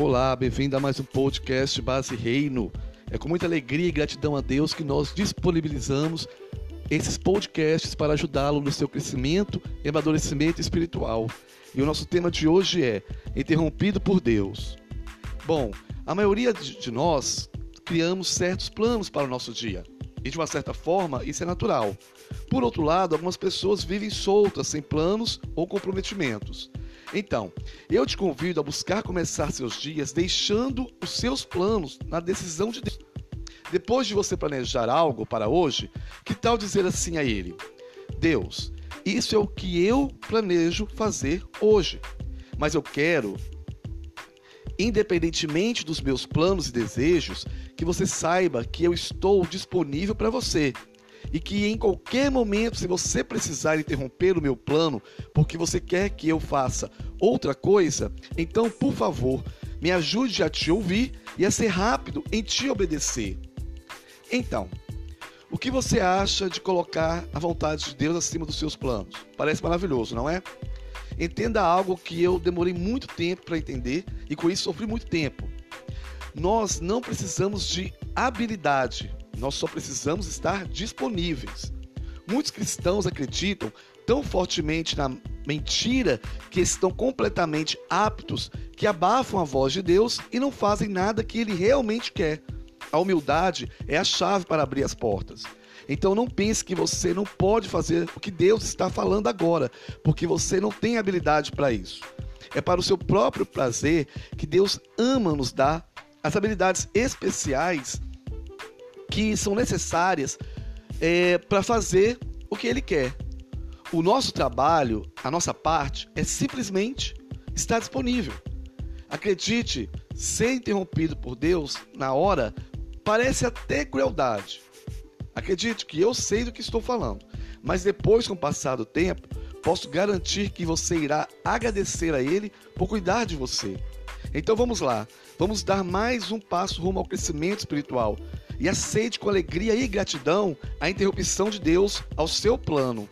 Olá, bem-vindo a mais um podcast Base Reino. É com muita alegria e gratidão a Deus que nós disponibilizamos esses podcasts para ajudá-lo no seu crescimento e amadurecimento espiritual. E o nosso tema de hoje é Interrompido por Deus. Bom, a maioria de nós criamos certos planos para o nosso dia. E de uma certa forma, isso é natural. Por outro lado, algumas pessoas vivem soltas, sem planos ou comprometimentos. Então, eu te convido a buscar começar seus dias deixando os seus planos na decisão de Deus. Depois de você planejar algo para hoje, que tal dizer assim a Ele: Deus, isso é o que eu planejo fazer hoje, mas eu quero, independentemente dos meus planos e desejos, que você saiba que eu estou disponível para você e que em qualquer momento, se você precisar interromper o meu plano porque você quer que eu faça outra coisa, então, por favor, me ajude a te ouvir e a ser rápido em te obedecer. Então, o que você acha de colocar a vontade de Deus acima dos seus planos? Parece maravilhoso, não é? Entenda algo que eu demorei muito tempo para entender e com isso sofri muito tempo. Nós não precisamos de habilidade, nós só precisamos estar disponíveis. Muitos cristãos acreditam tão fortemente na mentira que estão completamente aptos que abafam a voz de Deus e não fazem nada que ele realmente quer. A humildade é a chave para abrir as portas. Então não pense que você não pode fazer o que Deus está falando agora, porque você não tem habilidade para isso. É para o seu próprio prazer que Deus ama nos dar as habilidades especiais que são necessárias é, para fazer o que ele quer. O nosso trabalho, a nossa parte, é simplesmente estar disponível. Acredite, ser interrompido por Deus na hora parece até crueldade. Acredite que eu sei do que estou falando, mas depois, com o passar do tempo, posso garantir que você irá agradecer a Ele por cuidar de você. Então vamos lá, vamos dar mais um passo rumo ao crescimento espiritual, e aceite com alegria e gratidão a interrupção de Deus ao seu plano.